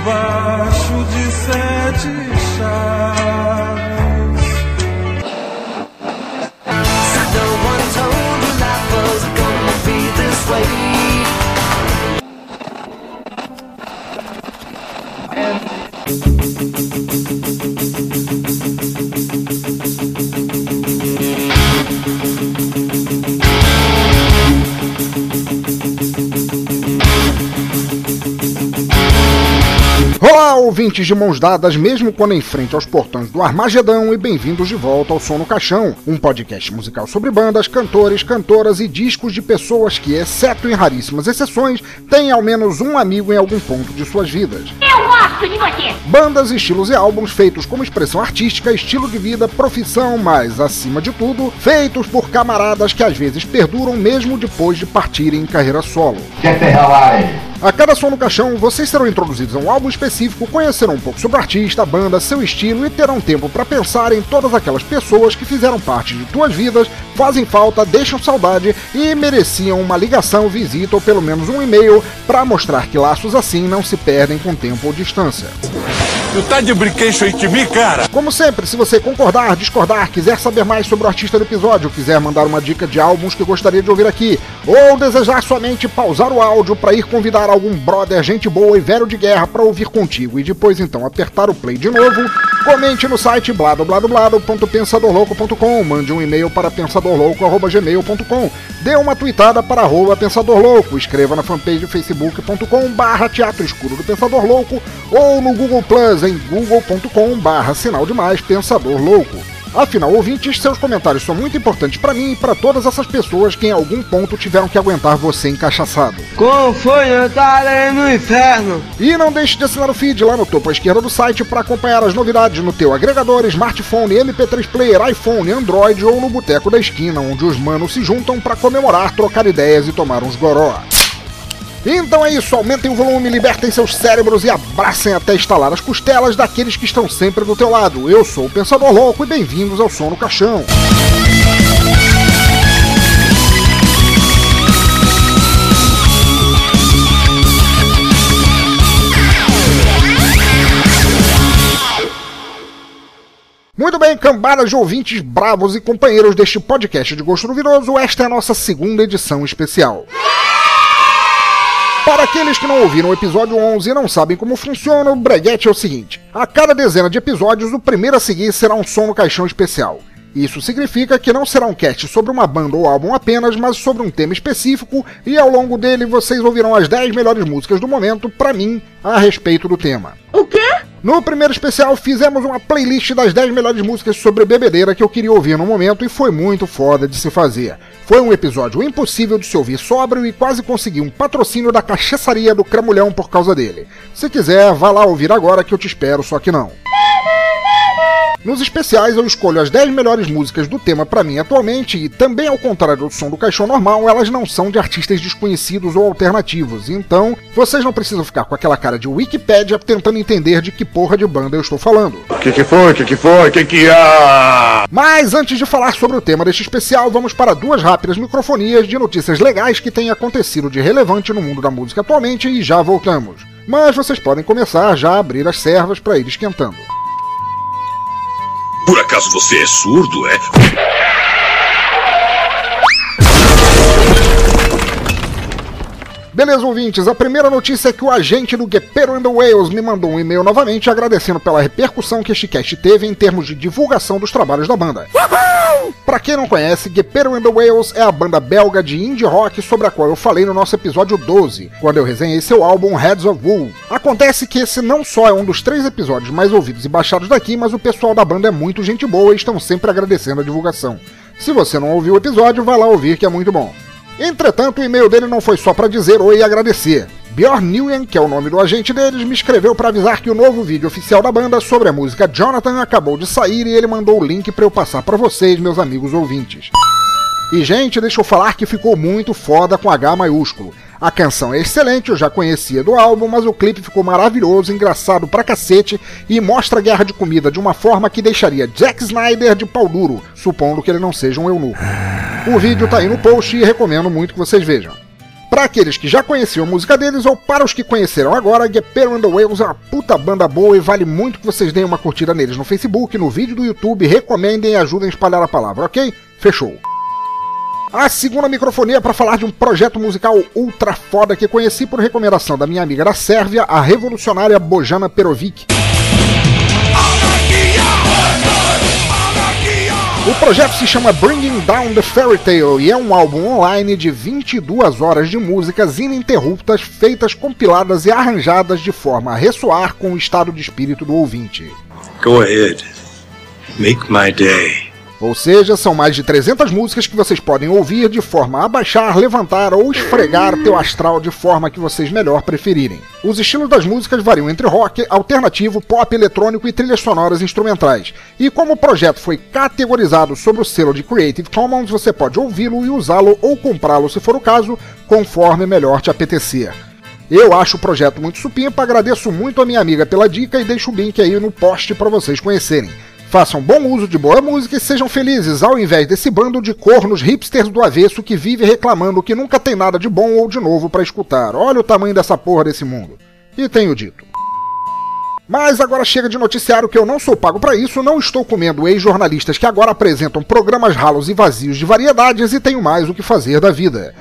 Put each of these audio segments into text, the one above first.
debaixo de sete ouvintes de mãos dadas, mesmo quando em frente aos portões do Armagedão, e bem-vindos de volta ao Som no Caixão, um podcast musical sobre bandas, cantores, cantoras e discos de pessoas que, exceto em raríssimas exceções, têm ao menos um amigo em algum ponto de suas vidas. Eu gosto de você! Bandas, estilos e álbuns feitos como expressão artística, estilo de vida, profissão, mas, acima de tudo, feitos por camaradas que às vezes perduram mesmo depois de partirem em carreira solo. Get the hell out of here. A cada som no caixão, vocês serão introduzidos a um álbum específico, conhecerão um pouco sobre o artista, a banda, seu estilo e terão tempo para pensar em todas aquelas pessoas que fizeram parte de tuas vidas, fazem falta, deixam saudade e mereciam uma ligação, visita ou pelo menos um e-mail para mostrar que laços assim não se perdem com tempo ou distância. Tu tá de brinquedo de mim, cara? Como sempre, se você concordar, discordar, quiser saber mais sobre o artista do episódio, quiser mandar uma dica de álbuns que gostaria de ouvir aqui, ou desejar somente pausar o áudio para ir convidar algum brother, gente boa e velho de guerra para ouvir contigo e depois então apertar o play de novo, comente no site bladobladoblado.pensadorlouco.com, mande um e-mail para pensadorlouco.gmail.com, dê uma tweetada para arroba Pensador Louco, escreva na fanpage facebook.com barra Teatro Escuro do Pensador Louco ou no Google Plus em google.com barra sinal de mais Pensador Louco. Afinal, ouvintes, seus comentários são muito importantes para mim e para todas essas pessoas que em algum ponto tiveram que aguentar você encaixaçado. Como foi no inferno? E não deixe de assinar o feed lá no topo à esquerda do site para acompanhar as novidades no teu agregador, smartphone, MP3 player, iPhone, Android ou no boteco da esquina, onde os manos se juntam para comemorar, trocar ideias e tomar uns goró. Então é isso, aumentem o volume, libertem seus cérebros e abracem até estalar as costelas daqueles que estão sempre do teu lado. Eu sou o Pensador Louco e bem-vindos ao Som no Caixão. Muito bem, cambadas de ouvintes bravos e companheiros deste podcast de Gosto Duvidoso, esta é a nossa segunda edição especial. Para aqueles que não ouviram o episódio 11 e não sabem como funciona, o breguete é o seguinte: a cada dezena de episódios, o primeiro a seguir será um som no caixão especial. Isso significa que não será um cast sobre uma banda ou álbum apenas, mas sobre um tema específico, e ao longo dele vocês ouvirão as 10 melhores músicas do momento, para mim, a respeito do tema. O quê? No primeiro especial, fizemos uma playlist das 10 melhores músicas sobre bebedeira que eu queria ouvir no momento e foi muito foda de se fazer. Foi um episódio impossível de se ouvir sóbrio e quase consegui um patrocínio da cachaçaria do Cramulhão por causa dele. Se quiser, vá lá ouvir agora que eu te espero, só que não. Nos especiais eu escolho as 10 melhores músicas do tema pra mim atualmente e também ao contrário do som do caixão normal, elas não são de artistas desconhecidos ou alternativos. Então, vocês não precisam ficar com aquela cara de Wikipédia tentando entender de que porra de banda eu estou falando. Que que foi? Que que foi? Que que há? Mas antes de falar sobre o tema deste especial, vamos para duas rápidas microfonias de notícias legais que têm acontecido de relevante no mundo da música atualmente e já voltamos. Mas vocês podem começar já a abrir as servas para ir esquentando. Por acaso você é surdo, é? Beleza, ouvintes, a primeira notícia é que o agente do Guepero and the Whales me mandou um e-mail novamente agradecendo pela repercussão que este cast teve em termos de divulgação dos trabalhos da banda. Pra quem não conhece, Guepero and the Whales é a banda belga de indie rock sobre a qual eu falei no nosso episódio 12, quando eu resenhei seu álbum Heads of Wool. Acontece que esse não só é um dos três episódios mais ouvidos e baixados daqui, mas o pessoal da banda é muito gente boa e estão sempre agradecendo a divulgação. Se você não ouviu o episódio, vá lá ouvir que é muito bom. Entretanto, o e-mail dele não foi só para dizer oi e agradecer. Bjorn Nguyen, que é o nome do agente deles, me escreveu para avisar que o novo vídeo oficial da banda sobre a música Jonathan acabou de sair e ele mandou o link para eu passar para vocês, meus amigos ouvintes. E gente, deixa eu falar que ficou muito foda com H maiúsculo. A canção é excelente, eu já conhecia do álbum, mas o clipe ficou maravilhoso, engraçado pra cacete e mostra a guerra de comida de uma forma que deixaria Jack Snyder de pau duro, supondo que ele não seja um eunuco. O vídeo tá aí no post e recomendo muito que vocês vejam. Para aqueles que já conheciam a música deles ou para os que conheceram agora, Gepero and the Whales é uma puta banda boa e vale muito que vocês deem uma curtida neles no Facebook, no vídeo do YouTube, recomendem e ajudem a espalhar a palavra, ok? Fechou. A segunda microfonia é para falar de um projeto musical ultra foda que conheci por recomendação da minha amiga da Sérvia, a revolucionária Bojana Perovic. O projeto se chama Bringing Down the Fairy Tale e é um álbum online de 22 horas de músicas ininterruptas, feitas, compiladas e arranjadas de forma a ressoar com o estado de espírito do ouvinte. Go ahead. Make my day. Ou seja, são mais de 300 músicas que vocês podem ouvir de forma a baixar, levantar ou esfregar teu astral de forma que vocês melhor preferirem. Os estilos das músicas variam entre rock, alternativo, pop, eletrônico e trilhas sonoras instrumentais. E como o projeto foi categorizado sob o selo de Creative Commons, você pode ouvi-lo e usá-lo ou comprá-lo se for o caso, conforme melhor te apetecer. Eu acho o projeto muito supimpa, agradeço muito a minha amiga pela dica e deixo o link aí no post para vocês conhecerem. Façam bom uso de boa música e sejam felizes, ao invés desse bando de cornos hipsters do avesso que vive reclamando que nunca tem nada de bom ou de novo para escutar. Olha o tamanho dessa porra desse mundo. E tenho dito. Mas agora chega de noticiário que eu não sou pago para isso, não estou comendo ex-jornalistas que agora apresentam programas ralos e vazios de variedades e tenho mais o que fazer da vida.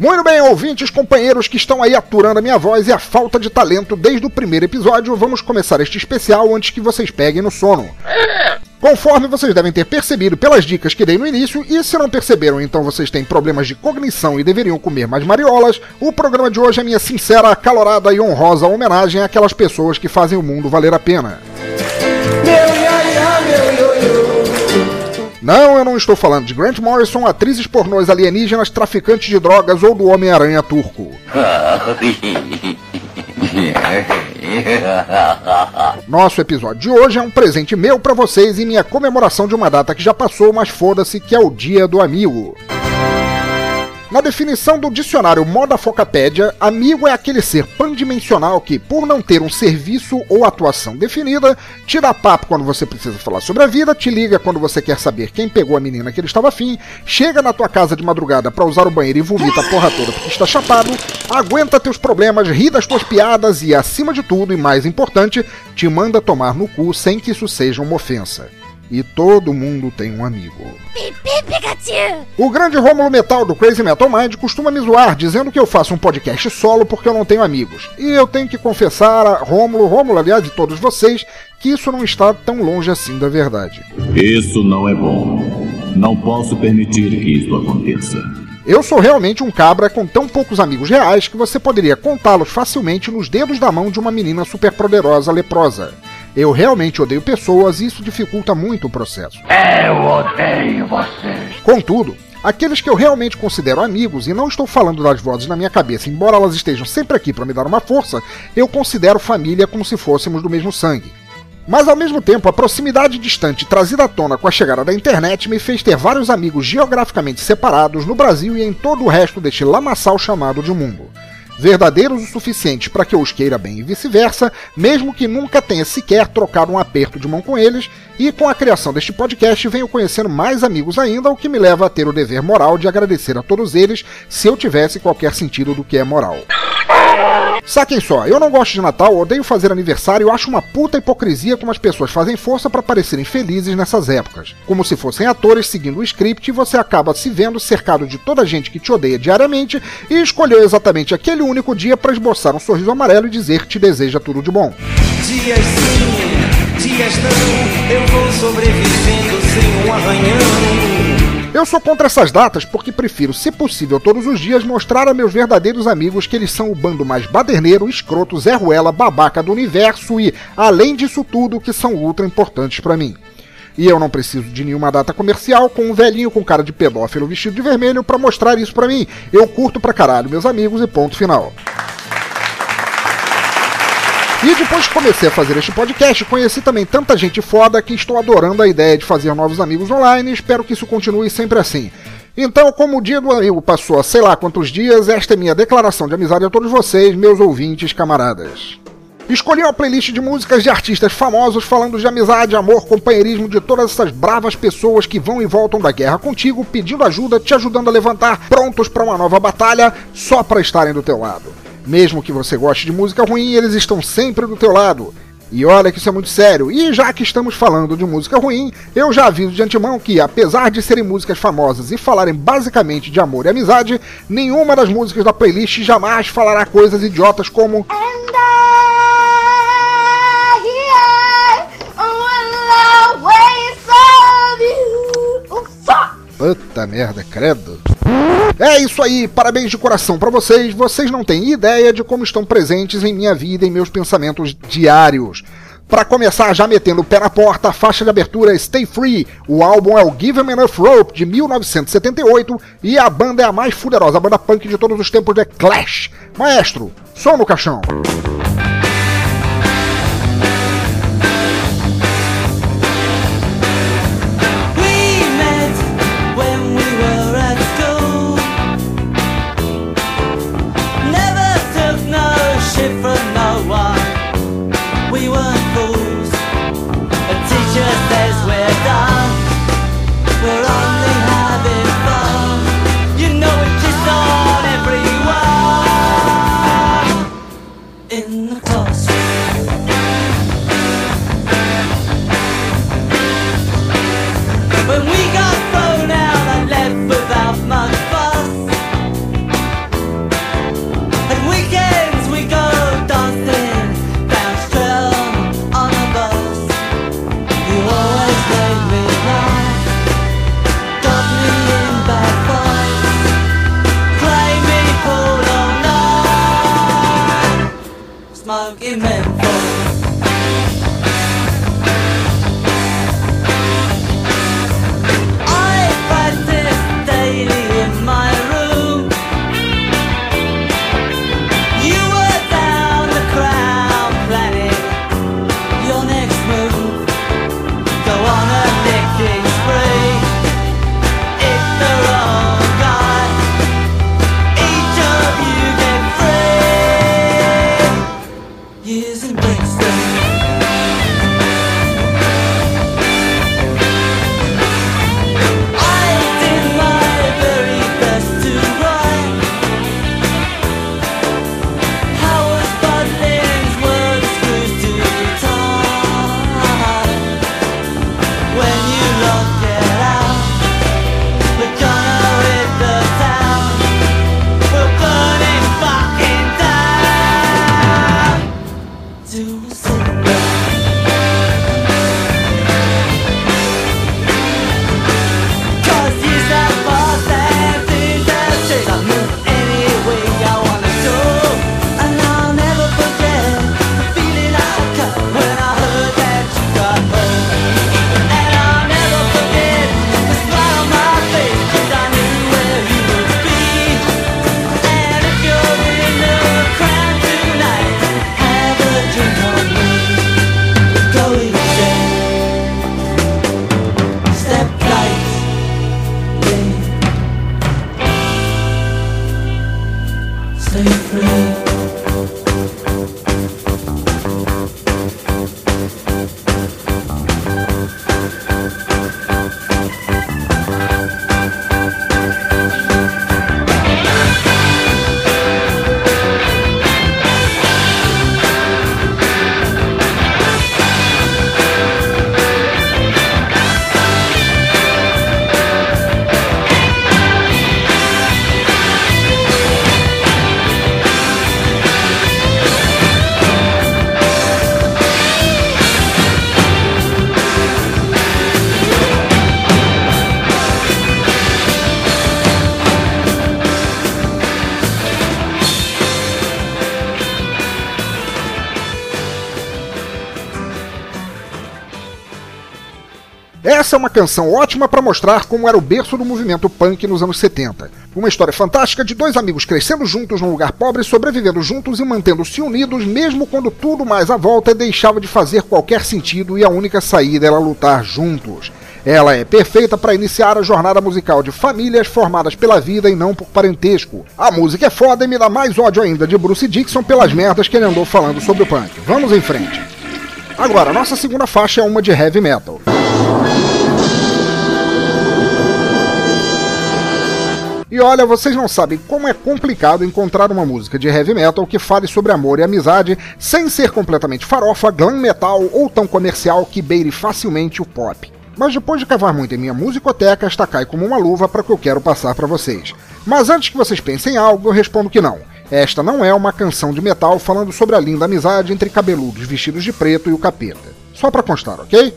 Muito bem, ouvintes, companheiros que estão aí aturando a minha voz e a falta de talento desde o primeiro episódio, vamos começar este especial antes que vocês peguem no sono. Conforme vocês devem ter percebido pelas dicas que dei no início, e se não perceberam, então vocês têm problemas de cognição e deveriam comer mais mariolas, o programa de hoje é minha sincera, acalorada e honrosa homenagem àquelas pessoas que fazem o mundo valer a pena. Não, eu não estou falando de Grant Morrison, atrizes pornôs alienígenas, traficantes de drogas ou do Homem-Aranha turco. Nosso episódio de hoje é um presente meu para vocês em minha comemoração de uma data que já passou, mas foda-se, que é o Dia do Amigo. Na definição do dicionário Moda Focapédia, amigo é aquele ser pandimensional que, por não ter um serviço ou atuação definida, te dá papo quando você precisa falar sobre a vida, te liga quando você quer saber quem pegou a menina que ele estava afim, chega na tua casa de madrugada para usar o banheiro e vomita a porra toda porque está chapado, aguenta teus problemas, ri das tuas piadas e, acima de tudo, e mais importante, te manda tomar no cu sem que isso seja uma ofensa. E todo mundo tem um amigo. O grande Rômulo Metal do Crazy Metal Mind costuma me zoar dizendo que eu faço um podcast solo porque eu não tenho amigos. E eu tenho que confessar a Rômulo, Rômulo, aliás, de todos vocês, que isso não está tão longe assim da verdade. Isso não é bom. Não posso permitir que isso aconteça. Eu sou realmente um cabra com tão poucos amigos reais que você poderia contá-los facilmente nos dedos da mão de uma menina superpoderosa leprosa. Eu realmente odeio pessoas e isso dificulta muito o processo. Eu odeio vocês. Contudo, aqueles que eu realmente considero amigos, e não estou falando das vozes na minha cabeça, embora elas estejam sempre aqui para me dar uma força, eu considero família como se fôssemos do mesmo sangue. Mas ao mesmo tempo, a proximidade distante trazida à tona com a chegada da internet me fez ter vários amigos geograficamente separados no Brasil e em todo o resto deste lamaçal chamado de mundo verdadeiros o suficiente para que eu os queira bem e vice-versa, mesmo que nunca tenha sequer trocado um aperto de mão com eles, e com a criação deste podcast venho conhecendo mais amigos ainda, o que me leva a ter o dever moral de agradecer a todos eles se eu tivesse qualquer sentido do que é moral. Saquem só, eu não gosto de Natal, odeio fazer aniversário e acho uma puta hipocrisia como as pessoas fazem força para parecerem felizes nessas épocas. Como se fossem atores seguindo o script e você acaba se vendo cercado de toda a gente que te odeia diariamente e escolheu exatamente aquele único dia para esboçar um sorriso amarelo e dizer que te deseja tudo de bom. Dias sim, dias não, eu vou sobrevivendo sem um arranhão. Eu sou contra essas datas porque prefiro, se possível, todos os dias mostrar a meus verdadeiros amigos que eles são o bando mais baderneiro, escroto, Zé Ruela, babaca do universo e, além disso tudo, que são ultra importantes para mim. E eu não preciso de nenhuma data comercial com um velhinho com cara de pedófilo vestido de vermelho para mostrar isso para mim. Eu curto pra caralho meus amigos e ponto final. E depois que comecei a fazer este podcast, conheci também tanta gente foda que estou adorando a ideia de fazer novos amigos online e espero que isso continue sempre assim. Então, como o dia do amigo passou a sei lá quantos dias, esta é minha declaração de amizade a todos vocês, meus ouvintes camaradas. Escolhi uma playlist de músicas de artistas famosos falando de amizade, amor, companheirismo de todas essas bravas pessoas que vão e voltam da guerra contigo, pedindo ajuda, te ajudando a levantar, prontos para uma nova batalha, só para estarem do teu lado. Mesmo que você goste de música ruim, eles estão sempre do teu lado. E olha que isso é muito sério. E já que estamos falando de música ruim, eu já aviso de antemão que, apesar de serem músicas famosas e falarem basicamente de amor e amizade, nenhuma das músicas da playlist jamais falará coisas idiotas como. Puta merda, credo. É isso aí, parabéns de coração para vocês. Vocês não têm ideia de como estão presentes em minha vida e meus pensamentos diários. Para começar, já metendo o pé na porta, a faixa de abertura Stay Free. O álbum é o Give 'Em Enough Rope de 1978 e a banda é a mais fuderosa banda punk de todos os tempos de Clash. Maestro, som no caixão. Essa é uma canção ótima para mostrar como era o berço do movimento punk nos anos 70. Uma história fantástica de dois amigos crescendo juntos num lugar pobre, sobrevivendo juntos e mantendo-se unidos, mesmo quando tudo mais à volta deixava de fazer qualquer sentido e a única saída era lutar juntos. Ela é perfeita para iniciar a jornada musical de famílias formadas pela vida e não por parentesco. A música é foda e me dá mais ódio ainda de Bruce Dixon pelas merdas que ele andou falando sobre o punk. Vamos em frente. Agora, nossa segunda faixa é uma de heavy metal. E olha, vocês não sabem como é complicado encontrar uma música de heavy metal que fale sobre amor e amizade sem ser completamente farofa, glam metal ou tão comercial que beire facilmente o pop. Mas depois de cavar muito em minha musicoteca, esta cai como uma luva para o que eu quero passar para vocês. Mas antes que vocês pensem em algo, eu respondo que não. Esta não é uma canção de metal falando sobre a linda amizade entre cabeludos vestidos de preto e o capeta. Só para constar, ok?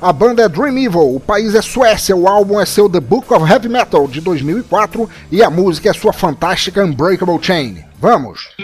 A banda é Dream Evil, o país é Suécia, o álbum é seu The Book of Heavy Metal de 2004 e a música é sua fantástica Unbreakable Chain. Vamos!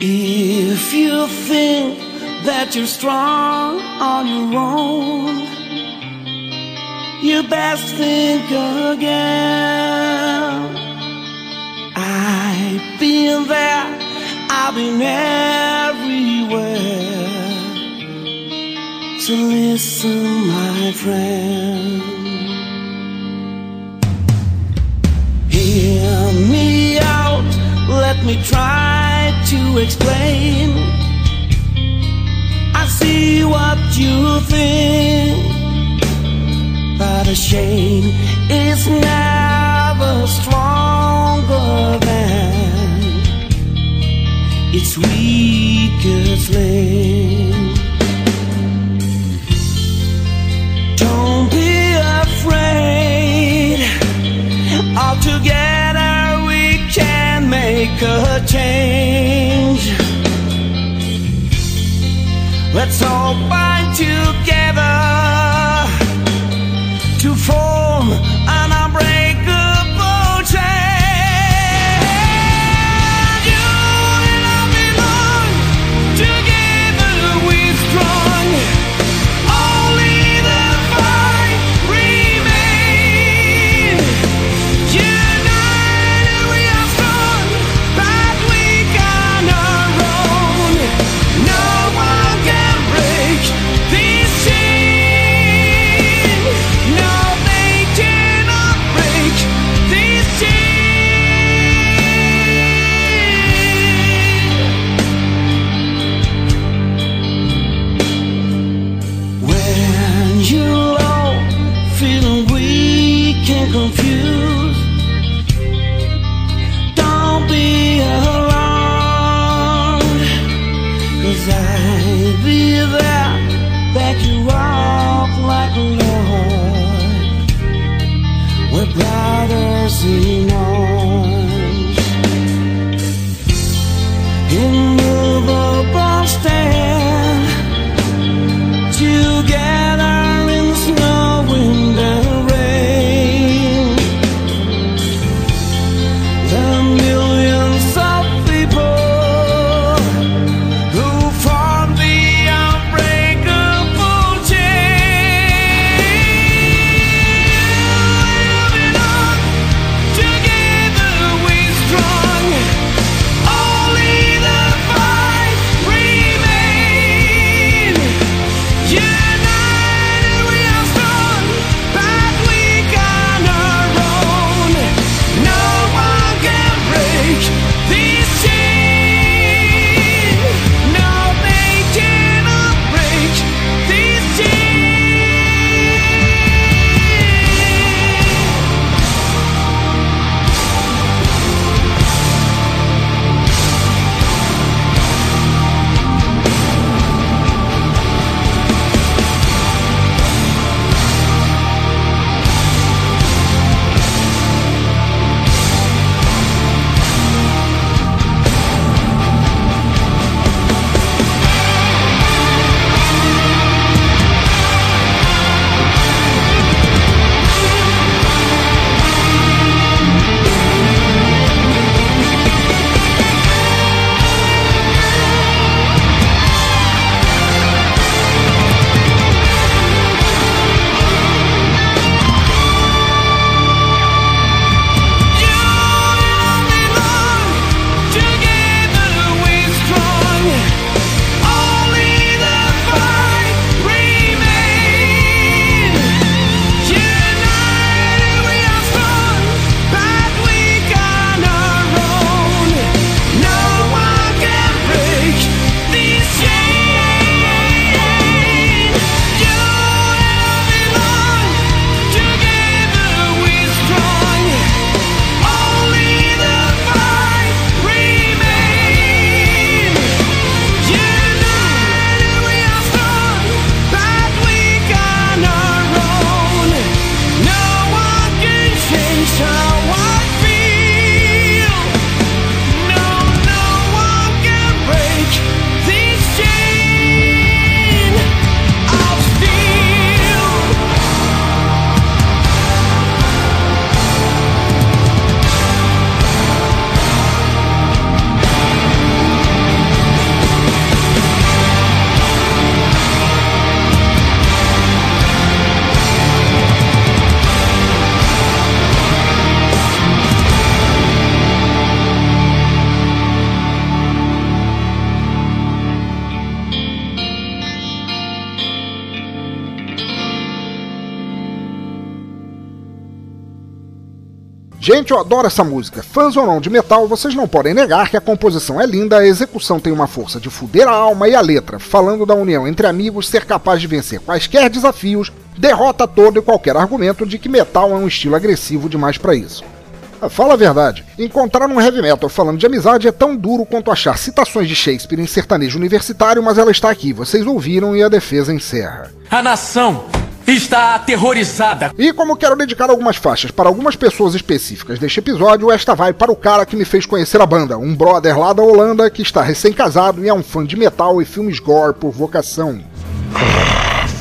If you think that you're strong on your own, you best think again. I've been there, I've been everywhere. So listen, my friend. Hear me out, let me try to explain. I see what you think, but a shame is never stronger than its weakest link. Don't be afraid. Altogether make a change. Let's all bind together mercy Eu adoro essa música. Fãs ou não de metal, vocês não podem negar que a composição é linda, a execução tem uma força de fuder a alma e a letra, falando da união entre amigos, ser capaz de vencer quaisquer desafios, derrota todo e qualquer argumento de que metal é um estilo agressivo demais para isso. Ah, Fala a verdade, encontrar um heavy metal falando de amizade é tão duro quanto achar citações de Shakespeare em sertanejo universitário, mas ela está aqui, vocês ouviram e a defesa encerra. A nação está aterrorizada. E como quero dedicar algumas faixas para algumas pessoas específicas deste episódio, esta vai para o cara que me fez conhecer a banda, um brother lá da Holanda que está recém-casado e é um fã de metal e filmes gore por vocação.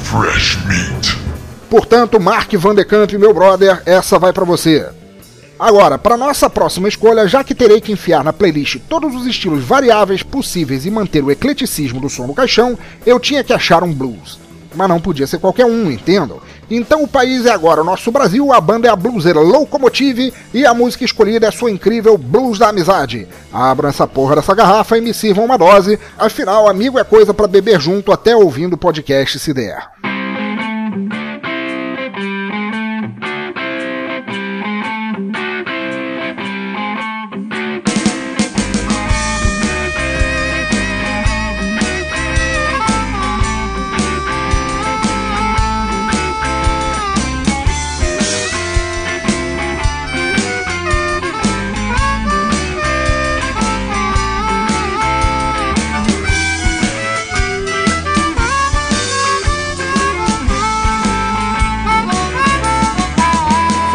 Fresh meat. Portanto, Mark Van de Kamp, meu brother, essa vai para você. Agora, para nossa próxima escolha, já que terei que enfiar na playlist todos os estilos variáveis possíveis e manter o ecleticismo do som no caixão, eu tinha que achar um blues. Mas não podia ser qualquer um, entendam? Então o país é agora o nosso Brasil, a banda é a bluseira Locomotive e a música escolhida é sua incrível Blues da Amizade. Abram essa porra dessa garrafa e me sirvam uma dose, afinal, amigo é coisa para beber junto até ouvindo o podcast se der.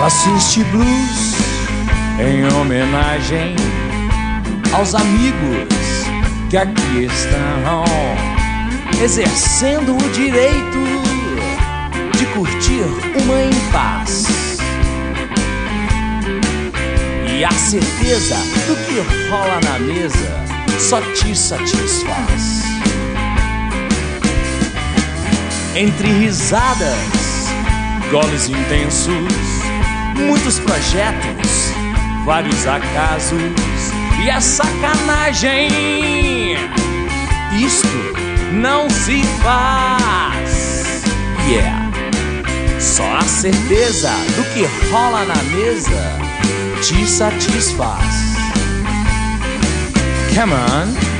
Faço este blues em homenagem aos amigos que aqui estão exercendo o direito de curtir uma em paz. E a certeza do que rola na mesa só te satisfaz. Entre risadas, goles intensos, muitos projetos, vários acasos e a sacanagem. Isto não se faz. Yeah. Só a certeza do que rola na mesa te satisfaz. Come on.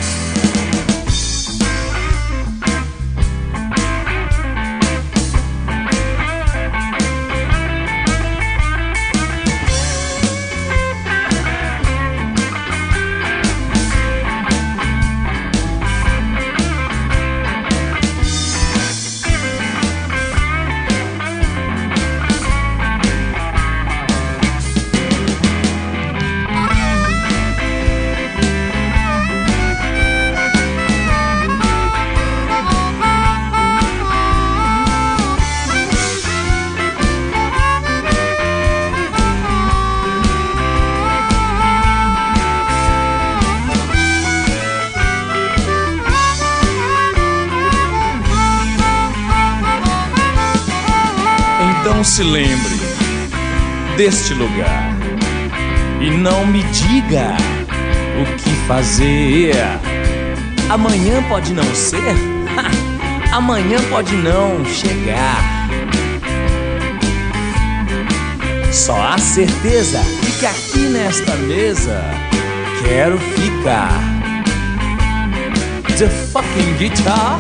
Se lembre deste lugar e não me diga o que fazer. Amanhã pode não ser, amanhã pode não chegar. Só a certeza que aqui nesta mesa quero ficar. The fucking guitar.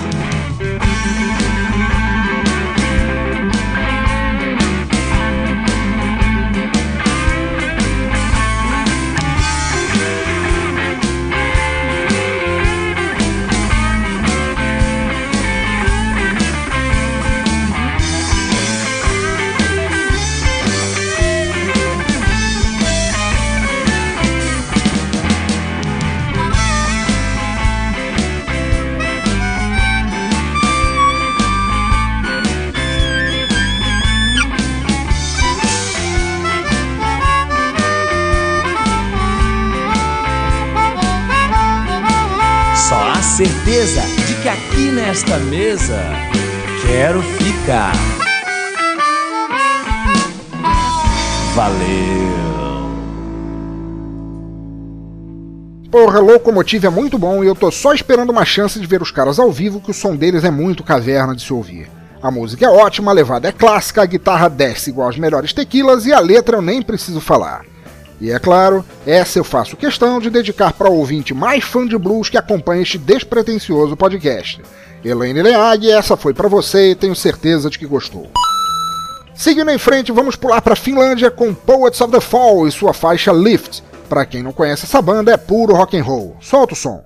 Só a certeza de que aqui nesta mesa quero ficar. Valeu. Porra, Locomotive é muito bom e eu tô só esperando uma chance de ver os caras ao vivo, que o som deles é muito caverna de se ouvir. A música é ótima, a levada é clássica, a guitarra desce igual as melhores tequilas e a letra eu nem preciso falar. E é claro, essa eu faço questão de dedicar para o ouvinte mais fã de blues que acompanha este despretensioso podcast. Helene Leag, essa foi para você e tenho certeza de que gostou. Seguindo em frente, vamos pular para a Finlândia com Poets of the Fall e sua faixa Lift. Para quem não conhece essa banda, é puro rock and roll. Solta o som.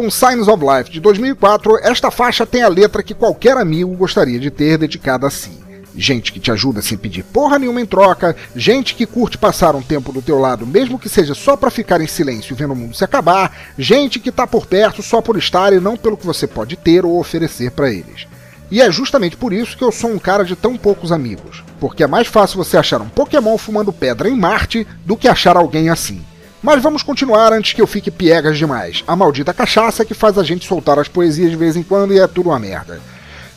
álbum Signs of Life de 2004, esta faixa tem a letra que qualquer amigo gostaria de ter dedicada a si. Gente que te ajuda sem pedir porra nenhuma em troca, gente que curte passar um tempo do teu lado, mesmo que seja só para ficar em silêncio vendo o mundo se acabar, gente que tá por perto só por estar e não pelo que você pode ter ou oferecer para eles. E é justamente por isso que eu sou um cara de tão poucos amigos, porque é mais fácil você achar um Pokémon fumando pedra em Marte do que achar alguém assim. Mas vamos continuar antes que eu fique piegas demais. A maldita cachaça que faz a gente soltar as poesias de vez em quando e é tudo uma merda.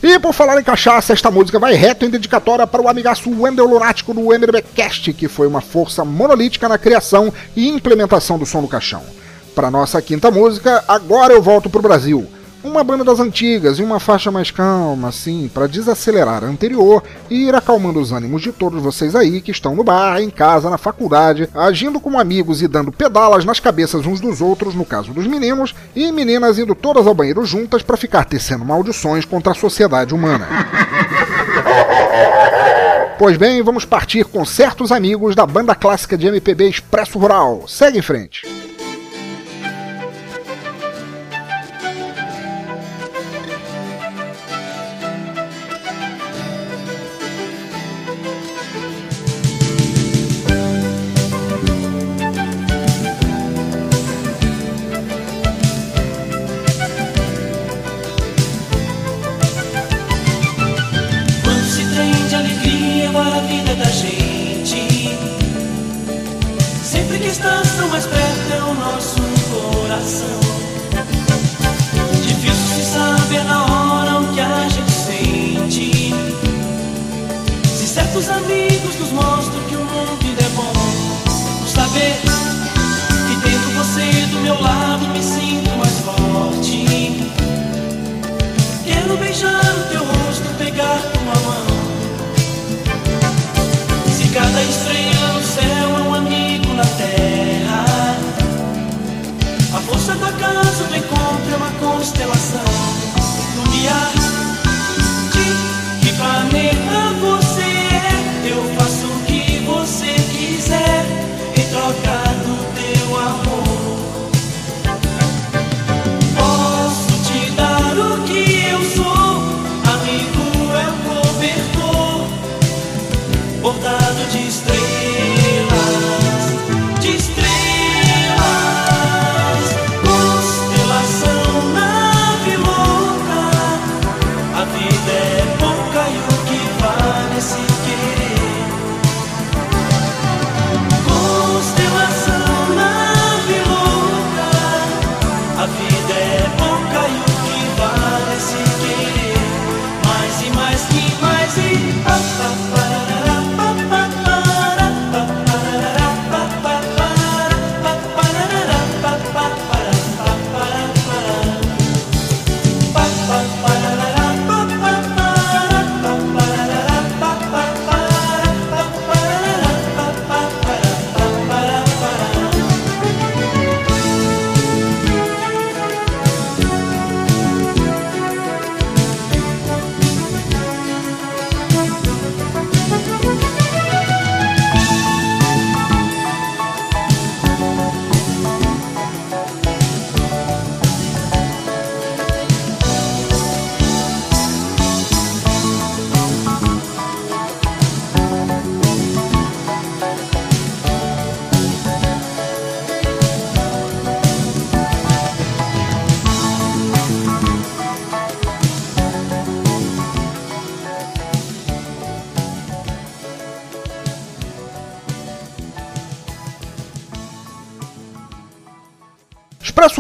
E por falar em cachaça, esta música vai reto em dedicatória para o amigaço Wendel Lunático do MDBcast, que foi uma força monolítica na criação e implementação do som no caixão. Para nossa quinta música, agora eu volto pro Brasil. Uma banda das antigas e uma faixa mais calma, assim, para desacelerar a anterior e ir acalmando os ânimos de todos vocês aí que estão no bar, em casa, na faculdade, agindo como amigos e dando pedalas nas cabeças uns dos outros, no caso dos meninos, e meninas indo todas ao banheiro juntas para ficar tecendo maldições contra a sociedade humana. Pois bem, vamos partir com certos amigos da banda clássica de MPB Expresso Rural. Segue em frente.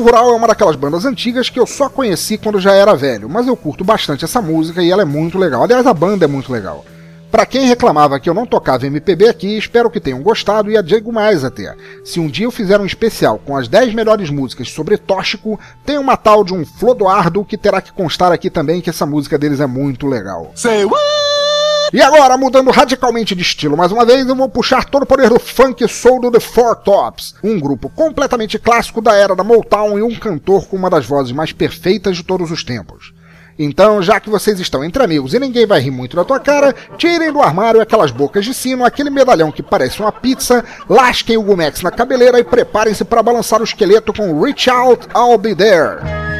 Rural é uma daquelas bandas antigas que eu só conheci quando já era velho, mas eu curto bastante essa música e ela é muito legal. Aliás, a banda é muito legal. Pra quem reclamava que eu não tocava MPB aqui, espero que tenham gostado e digo mais até. Se um dia eu fizer um especial com as 10 melhores músicas sobre Tóxico, tem uma tal de um Flodoardo que terá que constar aqui também que essa música deles é muito legal. Say what? E agora, mudando radicalmente de estilo mais uma vez, eu vou puxar todo o poder do funk soul do The Four Tops, um grupo completamente clássico da era da Motown e um cantor com uma das vozes mais perfeitas de todos os tempos. Então, já que vocês estão entre amigos e ninguém vai rir muito da tua cara, tirem do armário aquelas bocas de sino, aquele medalhão que parece uma pizza, lasquem o Gumex na cabeleira e preparem-se para balançar o esqueleto com Reach Out, I'll Be There.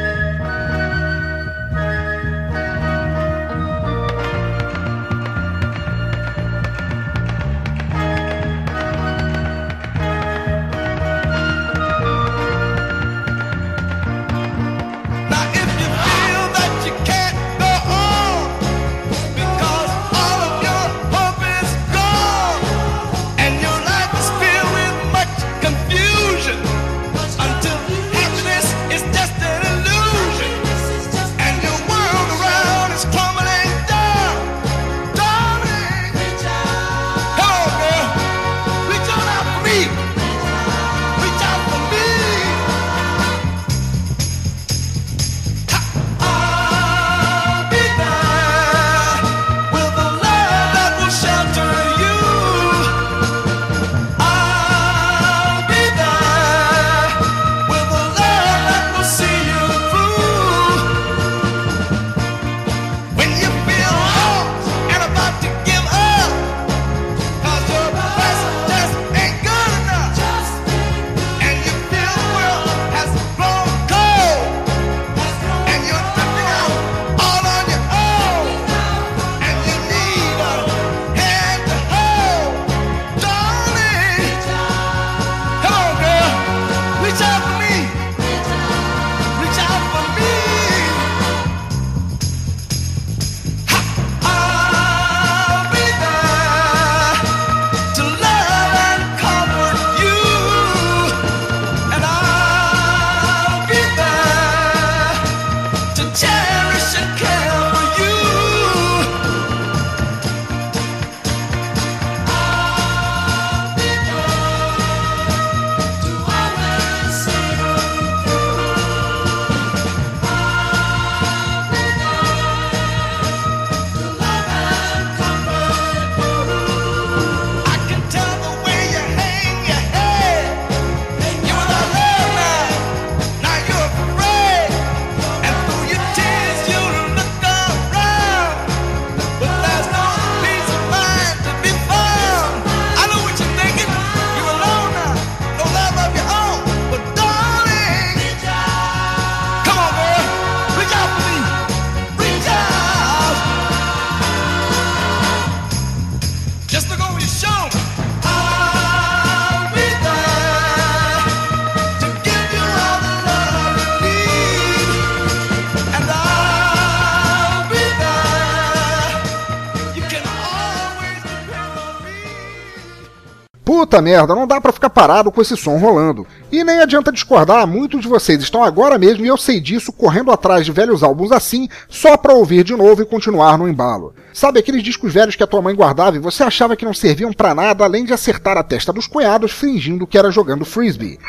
Puta merda, não dá pra ficar parado com esse som rolando. E nem adianta discordar, muitos de vocês estão agora mesmo, e eu sei disso, correndo atrás de velhos álbuns assim, só pra ouvir de novo e continuar no embalo. Sabe aqueles discos velhos que a tua mãe guardava e você achava que não serviam pra nada além de acertar a testa dos cunhados fingindo que era jogando frisbee?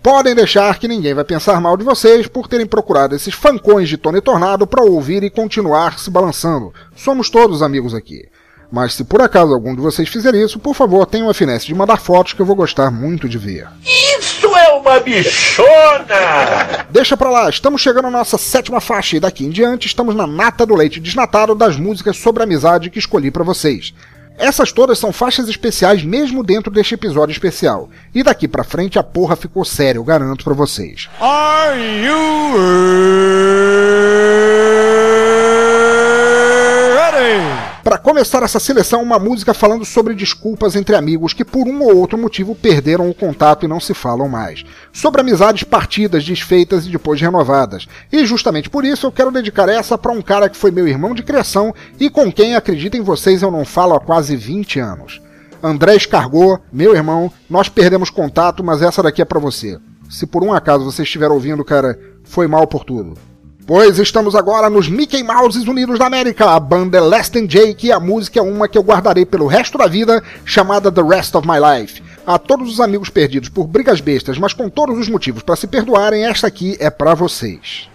Podem deixar que ninguém vai pensar mal de vocês por terem procurado esses fancões de Tony Tornado para ouvir e continuar se balançando. Somos todos amigos aqui. Mas se por acaso algum de vocês fizer isso, por favor, tenham a finesse de mandar fotos que eu vou gostar muito de ver. Isso é uma bichona! Deixa pra lá, estamos chegando à nossa sétima faixa e daqui em diante estamos na nata do leite desnatado das músicas sobre amizade que escolhi para vocês. Essas todas são faixas especiais mesmo dentro deste episódio especial. E daqui pra frente a porra ficou séria, eu garanto pra vocês. Are you ready? Para começar essa seleção, uma música falando sobre desculpas entre amigos que por um ou outro motivo perderam o contato e não se falam mais. Sobre amizades partidas, desfeitas e depois renovadas. E justamente por isso eu quero dedicar essa para um cara que foi meu irmão de criação e com quem, acreditem vocês, eu não falo há quase 20 anos. André Escargot, meu irmão, nós perdemos contato, mas essa daqui é para você. Se por um acaso você estiver ouvindo, cara, foi mal por tudo. Pois estamos agora nos Mickey Mouses Unidos da América, a banda é Last and Jake e a música é uma que eu guardarei pelo resto da vida, chamada The Rest of My Life. A todos os amigos perdidos por brigas bestas, mas com todos os motivos para se perdoarem, esta aqui é para vocês.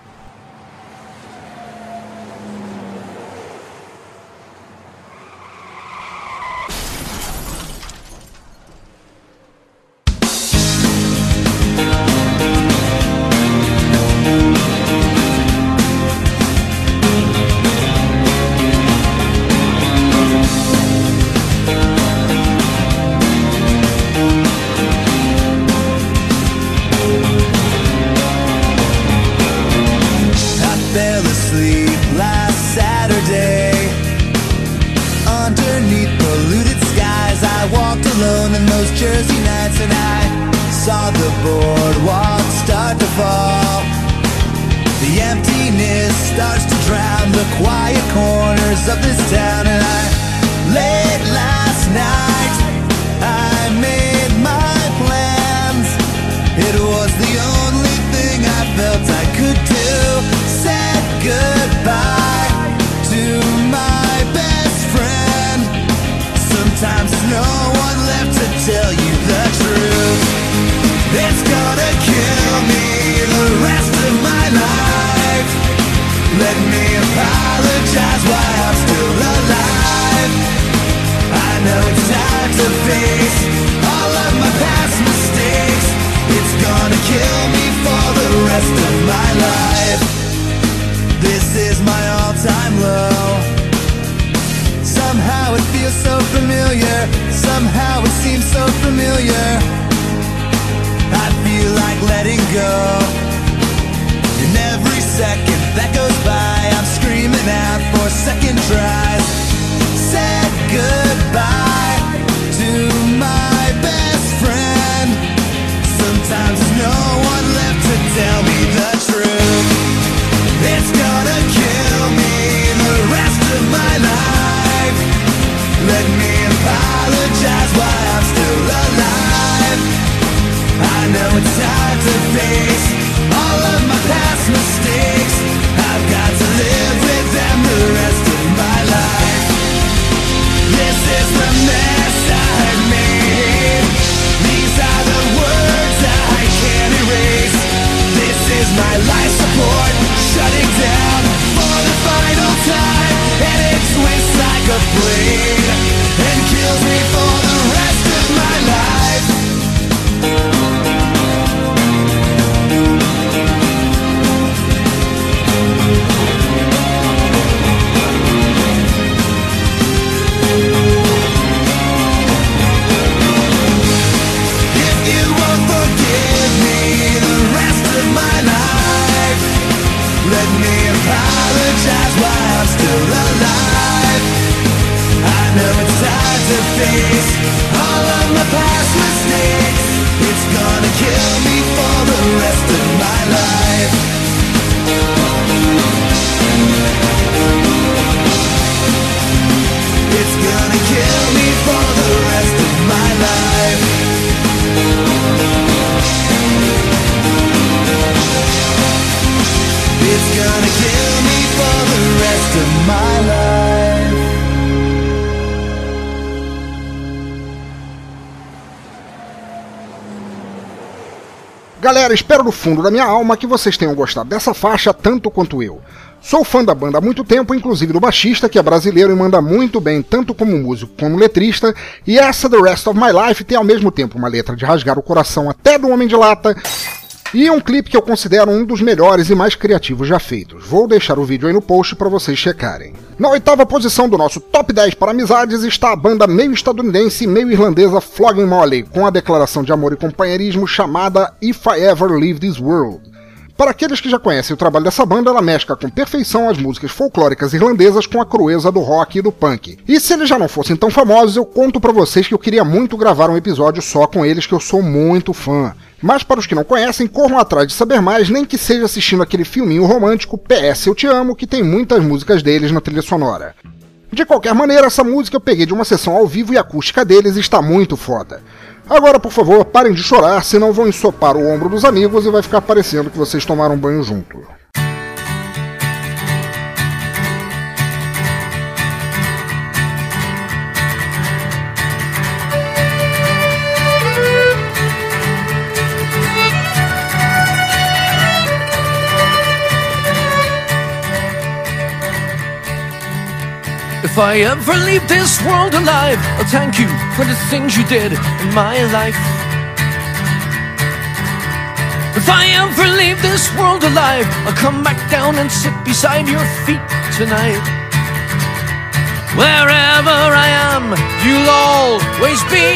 And I saw the boardwalk start to fall. The emptiness starts to drown. The quiet corners of this town. And I Galera, espero do fundo da minha alma que vocês tenham gostado dessa faixa tanto quanto eu. Sou fã da banda há muito tempo, inclusive do baixista, que é brasileiro e manda muito bem, tanto como músico como letrista, e essa The Rest of My Life tem ao mesmo tempo uma letra de rasgar o coração até do Homem de Lata, e um clipe que eu considero um dos melhores e mais criativos já feitos. Vou deixar o vídeo aí no post para vocês checarem. Na oitava posição do nosso top 10 para amizades está a banda meio estadunidense e meio irlandesa Flogging Molly, com a declaração de amor e companheirismo chamada If I Ever Leave This World. Para aqueles que já conhecem o trabalho dessa banda, ela mescla com perfeição as músicas folclóricas irlandesas com a crueza do rock e do punk. E se eles já não fossem tão famosos, eu conto para vocês que eu queria muito gravar um episódio só com eles, que eu sou muito fã. Mas para os que não conhecem, corram atrás de saber mais, nem que seja assistindo aquele filminho romântico PS Eu Te Amo, que tem muitas músicas deles na trilha sonora. De qualquer maneira, essa música eu peguei de uma sessão ao vivo e a acústica deles está muito foda. Agora, por favor, parem de chorar, senão vão ensopar o ombro dos amigos e vai ficar parecendo que vocês tomaram banho junto. If I ever leave this world alive, I'll thank you for the things you did in my life. If I ever leave this world alive, I'll come back down and sit beside your feet tonight. Wherever I am, you'll always be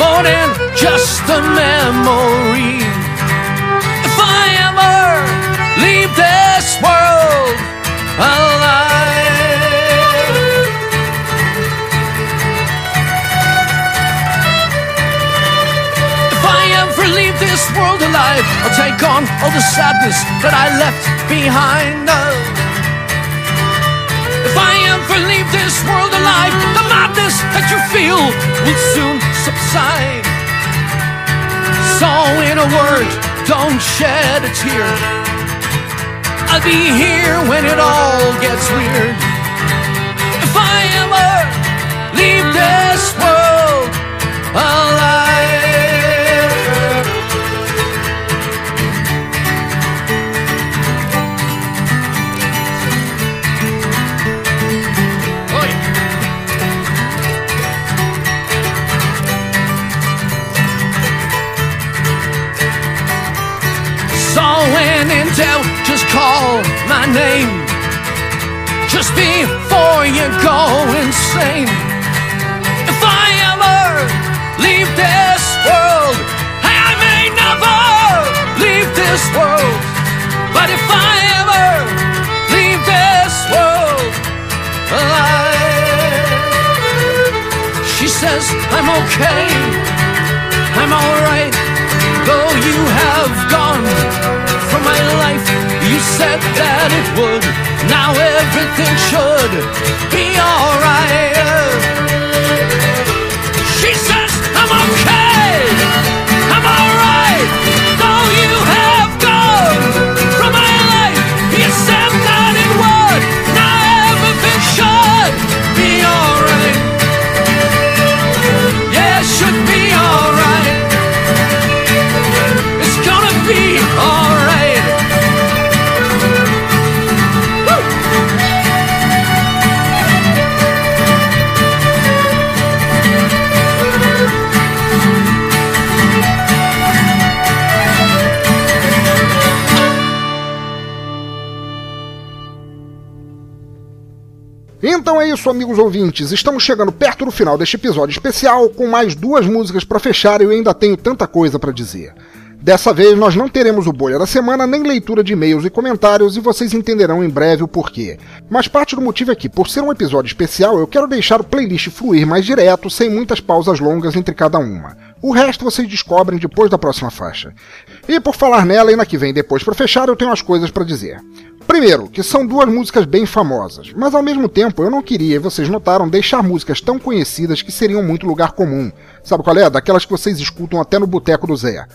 more than just a memory. If I ever leave this world alive. This world alive, I'll take on all the sadness that I left behind. If I ever leave this world alive, the madness that you feel will soon subside. So, in a word, don't shed a tear. I'll be here when it all gets weird. If I ever leave this world alive. Call my name. Just before you go insane. If I ever leave this world, I may never leave this world. But if I ever leave this world alive, she says I'm okay, I'm alright. Though you have gone from my life, you said that it would. Now everything should be alright. Isso, amigos ouvintes. Estamos chegando perto do final deste episódio especial, com mais duas músicas para fechar e eu ainda tenho tanta coisa para dizer. Dessa vez nós não teremos o bolha da semana, nem leitura de e-mails e comentários, e vocês entenderão em breve o porquê. Mas parte do motivo é que, por ser um episódio especial, eu quero deixar o playlist fluir mais direto, sem muitas pausas longas entre cada uma. O resto vocês descobrem depois da próxima faixa. E por falar nela e na que vem depois para fechar, eu tenho as coisas para dizer. Primeiro, que são duas músicas bem famosas, mas ao mesmo tempo eu não queria, e vocês notaram, deixar músicas tão conhecidas que seriam muito lugar comum. Sabe qual é? Daquelas que vocês escutam até no boteco do Zé.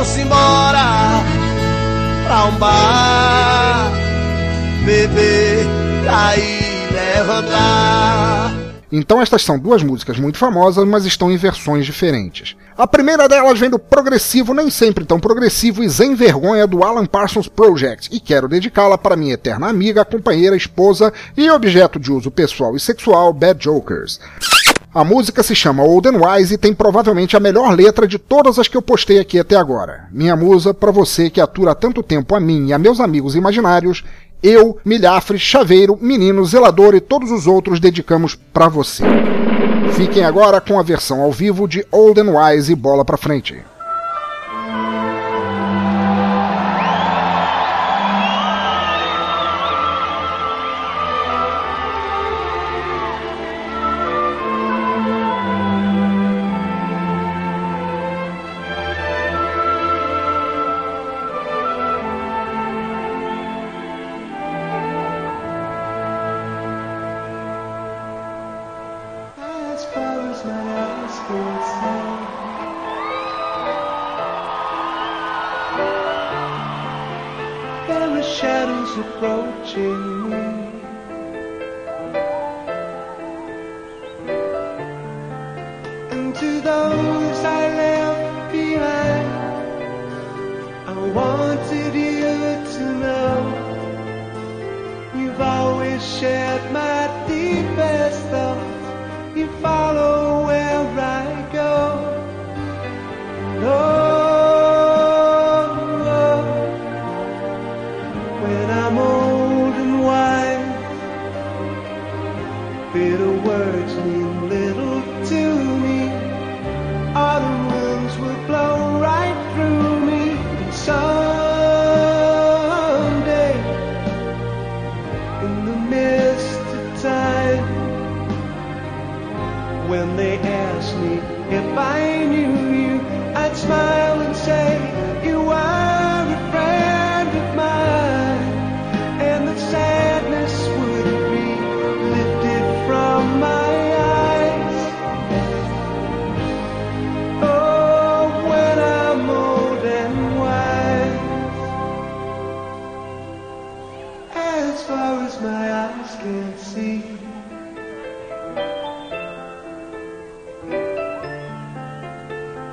vamos embora pra um bar, beber, cair, levantar. Então estas são duas músicas muito famosas, mas estão em versões diferentes. A primeira delas vem do progressivo, nem sempre tão progressivo e sem vergonha do Alan Parsons Project, e quero dedicá-la para minha eterna amiga, companheira, esposa e objeto de uso pessoal e sexual, Bad Jokers. A música se chama Old and Wise e tem provavelmente a melhor letra de todas as que eu postei aqui até agora. Minha musa, para você que atura tanto tempo a mim e a meus amigos imaginários, eu, Milhafre, Chaveiro, Menino, Zelador e todos os outros dedicamos para você. Fiquem agora com a versão ao vivo de Old and Wise e bola pra frente.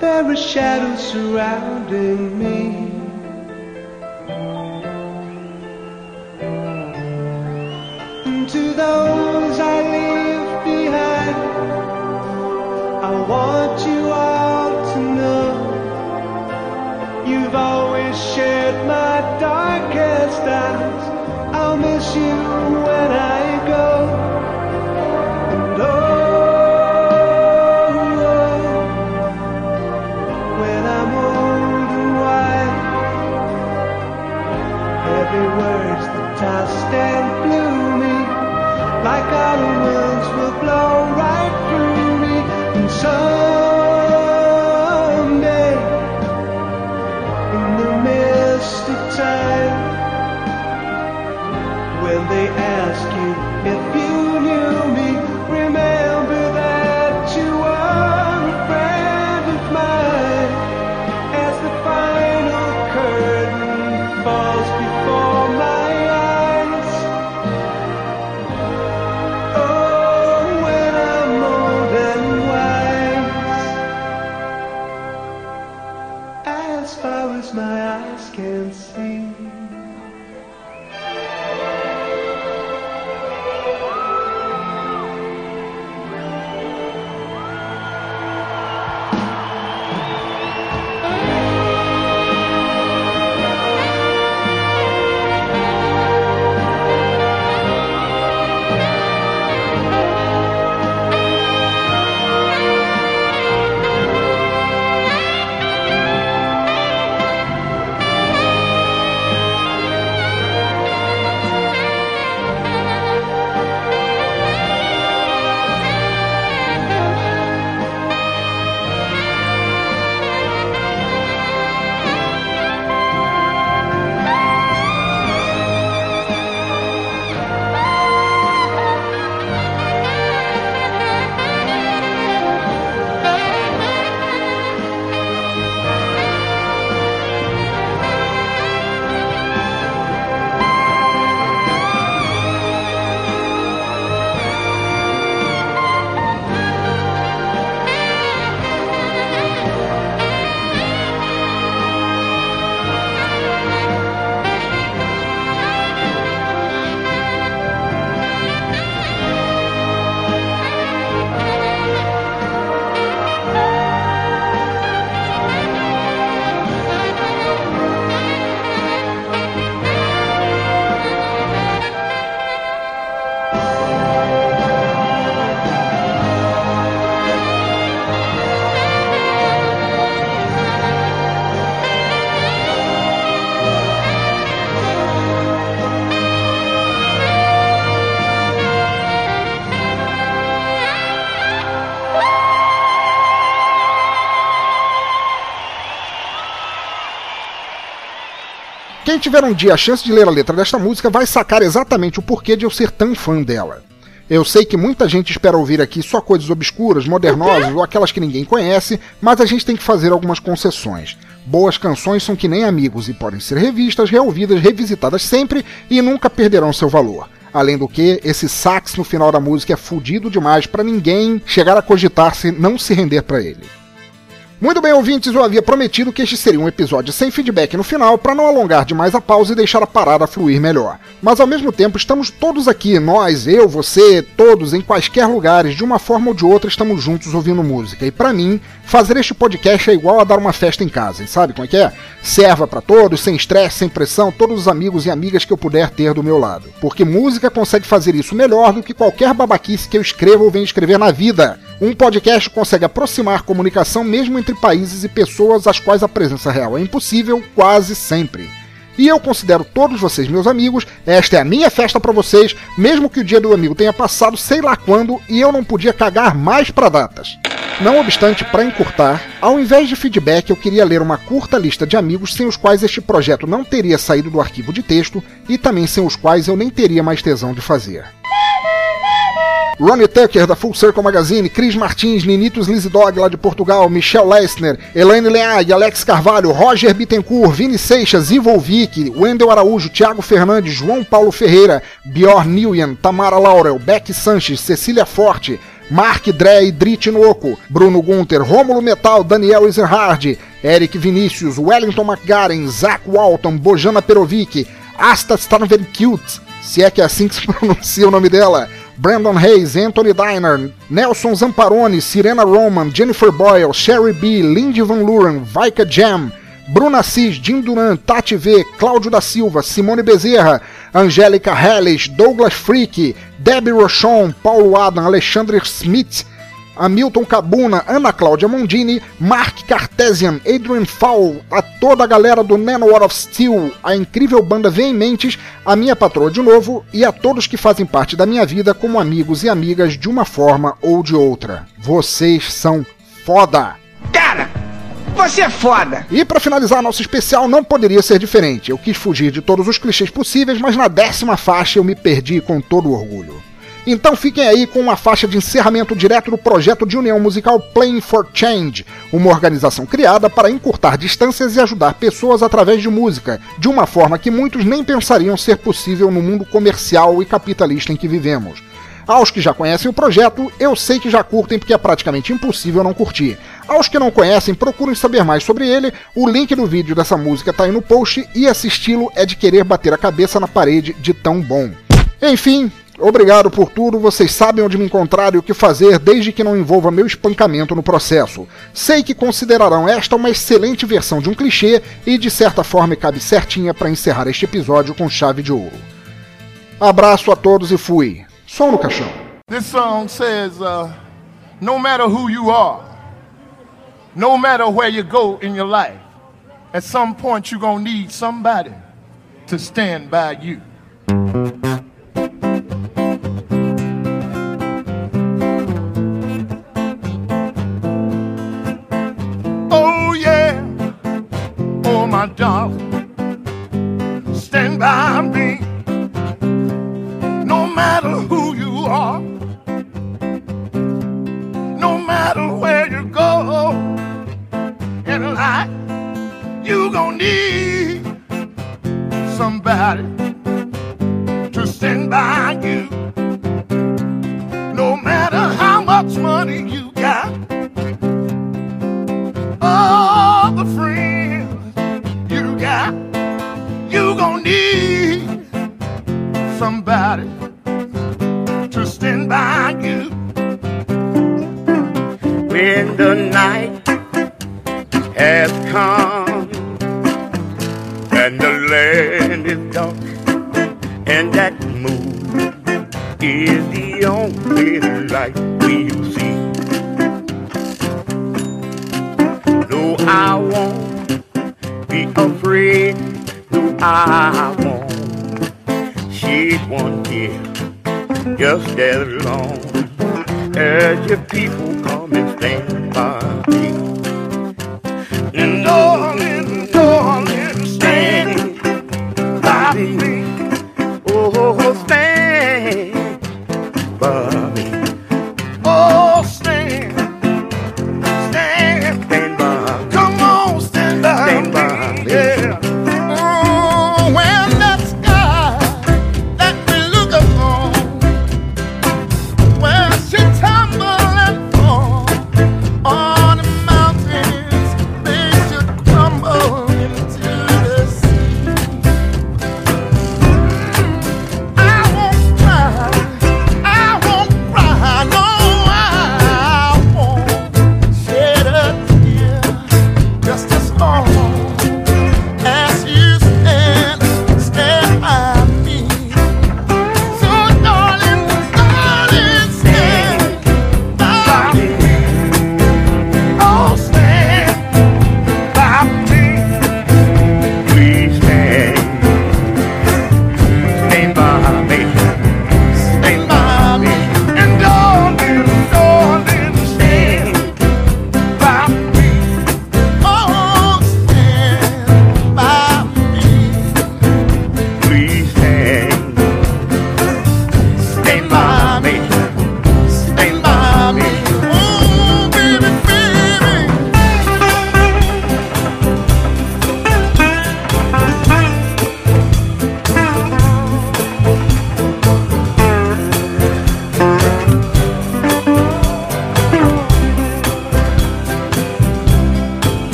There are shadows surrounding me. And blew me, like autumn winds will blow Quem tiver um dia a chance de ler a letra desta música vai sacar exatamente o porquê de eu ser tão fã dela. Eu sei que muita gente espera ouvir aqui só coisas obscuras, modernosas ou aquelas que ninguém conhece, mas a gente tem que fazer algumas concessões. Boas canções são que nem amigos e podem ser revistas, reouvidas, revisitadas sempre e nunca perderão seu valor. Além do que, esse sax no final da música é fudido demais para ninguém chegar a cogitar se não se render para ele. Muito bem, ouvintes, eu havia prometido que este seria um episódio sem feedback no final para não alongar demais a pausa e deixar a parada fluir melhor. Mas ao mesmo tempo, estamos todos aqui, nós, eu, você, todos, em quaisquer lugares, de uma forma ou de outra, estamos juntos ouvindo música. E para mim, fazer este podcast é igual a dar uma festa em casa, sabe como é que é? Serva para todos, sem estresse, sem pressão, todos os amigos e amigas que eu puder ter do meu lado. Porque música consegue fazer isso melhor do que qualquer babaquice que eu escreva ou venha escrever na vida. Um podcast consegue aproximar comunicação mesmo entre países e pessoas às quais a presença real é impossível quase sempre. E eu considero todos vocês meus amigos, esta é a minha festa para vocês, mesmo que o dia do amigo tenha passado sei lá quando e eu não podia cagar mais para datas. Não obstante, para encurtar, ao invés de feedback, eu queria ler uma curta lista de amigos sem os quais este projeto não teria saído do arquivo de texto e também sem os quais eu nem teria mais tesão de fazer. Ronnie Tucker, da Full Circle Magazine, Cris Martins, Ninitos Lizidog, lá de Portugal, Michel Leissner, Elaine Leag, Alex Carvalho, Roger Bittencourt, Vini Seixas, Ivo Vick, Wendel Araújo, Thiago Fernandes, João Paulo Ferreira, Bjorn Nguyen, Tamara Laurel, Beck Sanches, Cecília Forte, Mark Drey, Drit Noco, Bruno Gunter, Rômulo Metal, Daniel Ezerhard, Eric Vinícius, Wellington McGaren, Zach Walton, Bojana Perovic, Asta Stanvenkut, se é que é assim que se pronuncia o nome dela, Brandon Hayes, Anthony Diner, Nelson Zamparoni, Sirena Roman, Jennifer Boyle, Sherry B, Lindy Van Luren, Vaika Jam, Bruna Assis, Jim Duran, Tati V, Cláudio da Silva, Simone Bezerra, Angélica Helles, Douglas Freak, Debbie Rochon, Paulo Adam, Alexandre Smith, Hamilton Cabuna, Ana Cláudia Mondini, Mark Cartesian, Adrian Fowl, a toda a galera do War of Steel, a incrível banda Veementes, a minha patroa de novo e a todos que fazem parte da minha vida como amigos e amigas de uma forma ou de outra. Vocês são foda! Cara, você é foda! E para finalizar nosso especial, não poderia ser diferente. Eu quis fugir de todos os clichês possíveis, mas na décima faixa eu me perdi com todo orgulho. Então fiquem aí com uma faixa de encerramento direto do projeto de união musical Playing for Change, uma organização criada para encurtar distâncias e ajudar pessoas através de música, de uma forma que muitos nem pensariam ser possível no mundo comercial e capitalista em que vivemos. Aos que já conhecem o projeto, eu sei que já curtem porque é praticamente impossível não curtir. Aos que não conhecem, procurem saber mais sobre ele. O link do vídeo dessa música tá aí no post e assisti-lo é de querer bater a cabeça na parede de tão bom. Enfim, Obrigado por tudo, vocês sabem onde me encontrar e o que fazer desde que não envolva meu espancamento no processo. Sei que considerarão esta uma excelente versão de um clichê e de certa forma cabe certinha para encerrar este episódio com chave de ouro. Abraço a todos e fui. Som no caixão. This song says, uh, no matter who you are, no matter where you go in your life, at some point you're gonna need somebody to stand by you. You gonna need somebody to stand by you. No matter how much money you got all the friends you got, you gonna need somebody to stand by you. When the night has come land is dark and that moon is the only light we'll see. No, I won't be afraid. No, I won't shed one tear. Just as long as your people come and stand by me. And